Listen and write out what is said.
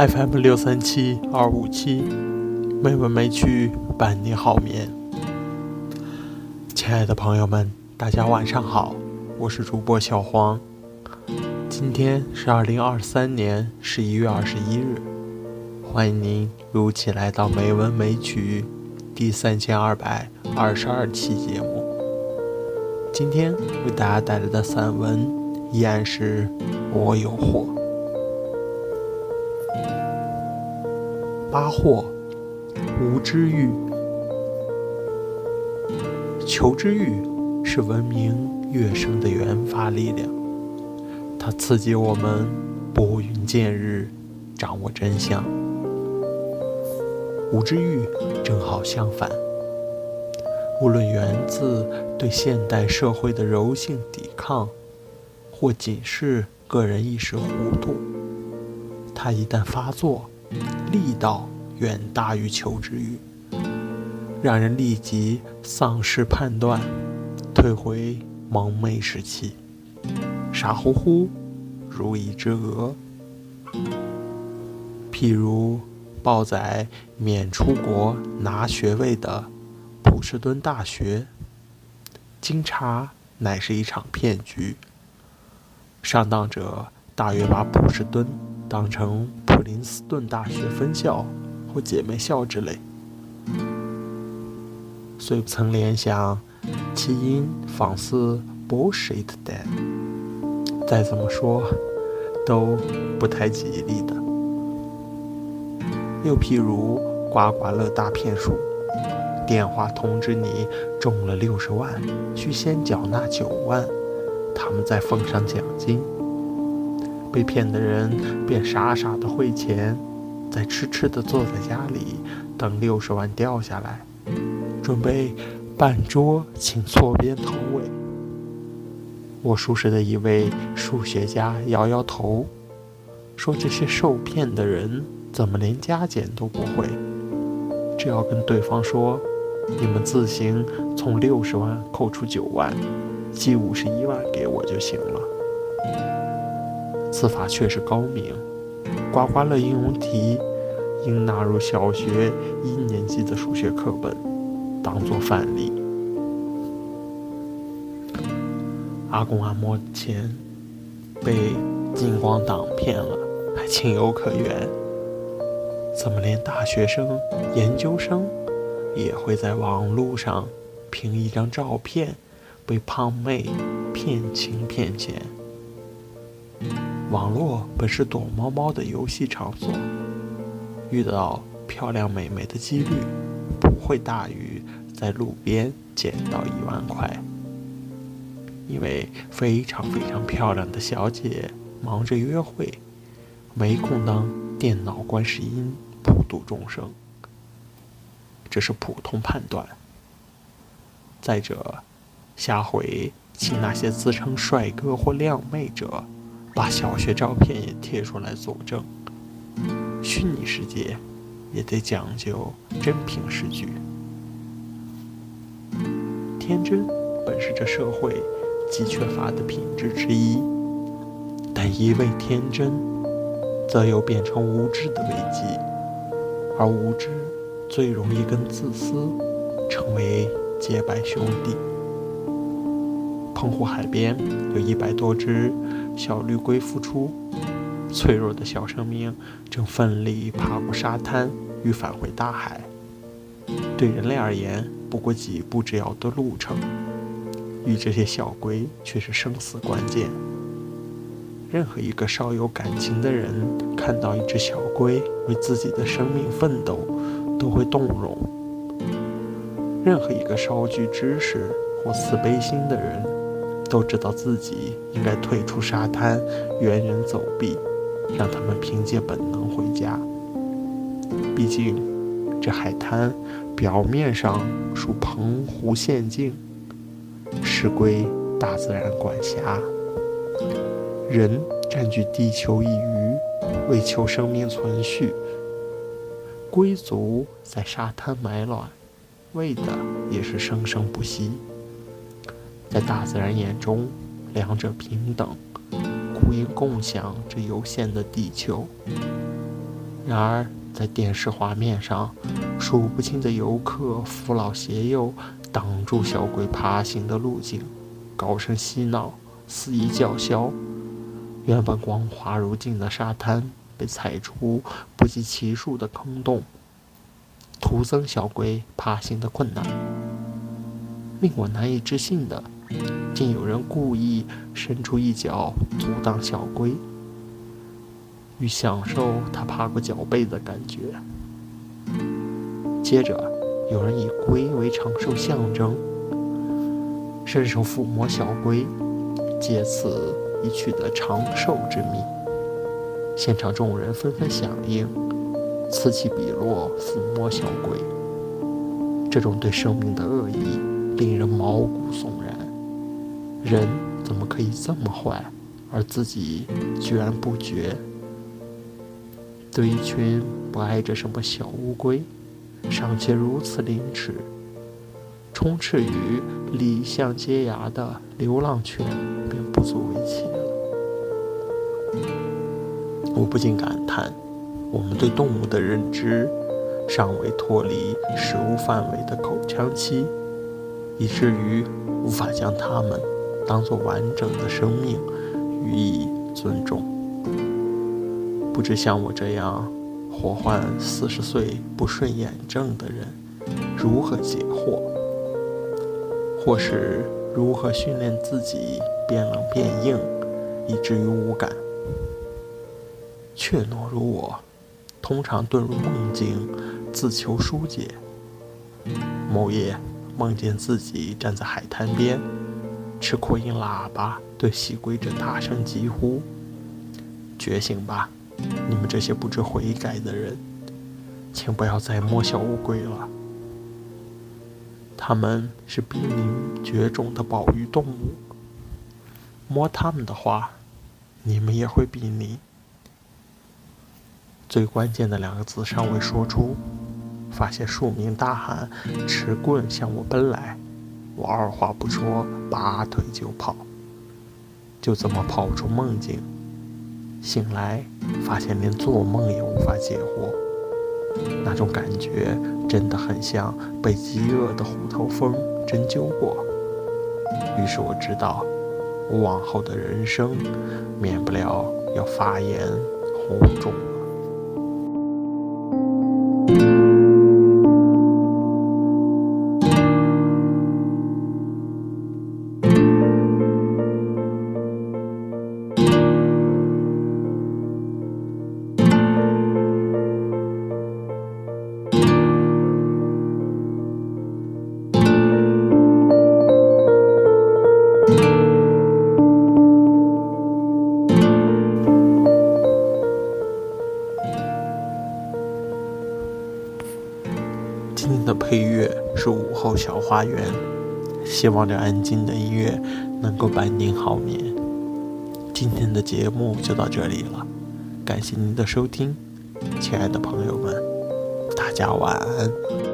FM 六三七二五七，美文美曲伴你好眠。亲爱的朋友们，大家晚上好，我是主播小黄。今天是二零二三年十一月二十一日，欢迎您如期来到美文美曲第三千二百二十二期节目。今天为大家带来的散文依然是我有货。八货，无知欲。求知欲是文明跃升的原发力量，它刺激我们拨云见日，掌握真相。无知欲正好相反，无论源自对现代社会的柔性抵抗，或仅是个人一时糊涂，它一旦发作。力道远大于求知欲，让人立即丧失判断，退回蒙昧时期，傻乎乎如一只鹅。譬如报载免出国拿学位的普什顿大学，经查乃是一场骗局，上当者大约把普什顿当成。林斯顿大学分校或姐妹校之类，虽不曾联想其因仿似 bullshit 的，再怎么说都不太吉利的。又譬如刮刮乐大骗术，电话通知你中了六十万，需先缴纳九万，他们再奉上奖金。被骗的人便傻傻的汇钱，再痴痴的坐在家里等六十万掉下来，准备办桌请错边头尾。我熟识的一位数学家摇摇头，说：“这些受骗的人怎么连加减都不会？只要跟对方说，你们自行从六十万扣除九万，寄五十一万给我就行了。”此法确实高明，刮刮乐应用题应纳入小学一年级的数学课本，当作范例。阿公阿嬷钱被金光党骗了，还情有可原。怎么连大学生、研究生也会在网络上凭一张照片被胖妹骗情骗钱？网络本是躲猫猫的游戏场所，遇到漂亮美眉的几率不会大于在路边捡到一万块，因为非常非常漂亮的小姐忙着约会，没空当电脑观世音普度众生，这是普通判断。再者，下回请那些自称帅哥或靓妹者。把小学照片也贴出来佐证，虚拟世界也得讲究真凭实据。天真本是这社会极缺乏的品质之一，但一味天真，则又变成无知的危机，而无知最容易跟自私成为结拜兄弟。澎湖海边有一百多只。小绿龟复出，脆弱的小生命正奋力爬过沙滩与返回大海。对人类而言，不过几步之遥的路程，与这些小龟却是生死关键。任何一个稍有感情的人，看到一只小龟为自己的生命奋斗，都会动容。任何一个稍具知识或慈悲心的人。都知道自己应该退出沙滩，猿人走避，让他们凭借本能回家。毕竟，这海滩表面上属澎湖县境，实归大自然管辖。人占据地球一隅，为求生命存续；龟族在沙滩埋卵，为的也是生生不息。在大自然眼中，两者平等，故应共享这有限的地球。然而，在电视画面上，数不清的游客扶老携幼，挡住小龟爬行的路径，高声嬉闹，肆意叫嚣。原本光滑如镜的沙滩，被踩出不计其数的坑洞，徒增小龟爬行的困难。令我难以置信的，竟有人故意伸出一脚阻挡小龟。欲享受它爬过脚背的感觉。接着，有人以龟为长寿象征，伸手抚摸小龟，借此以取得长寿之秘。现场众人纷纷响应，此起彼落抚摸小龟。这种对生命的恶意，令人毛骨悚然。人怎么可以这么坏，而自己居然不觉？对一群不爱着什么小乌龟，尚且如此凌迟，充斥于里巷街牙的流浪犬便不足为奇了。我不禁感叹，我们对动物的认知尚未脱离食物范围的口腔期，以至于无法将它们当作完整的生命予以尊重。不知像我这样活患四十岁不顺眼症的人如何解惑，或是如何训练自己变冷变硬，以至于无感。怯懦如我，通常遁入梦境，自求疏解。某夜梦见自己站在海滩边，持扩音喇叭对喜归者大声疾呼：“觉醒吧！”你们这些不知悔改的人，请不要再摸小乌龟了。它们是濒临绝种的保育动物，摸它们的话，你们也会濒临。最关键的两个字尚未说出，发现数名大汉持棍向我奔来，我二话不说，拔腿就跑，就这么跑出梦境。醒来，发现连做梦也无法解惑，那种感觉真的很像被饥饿的虎头蜂针灸过。于是我知道，我往后的人生，免不了要发炎红肿。今是午后小花园，希望这安静的音乐能够伴您好眠。今天的节目就到这里了，感谢您的收听，亲爱的朋友们，大家晚安。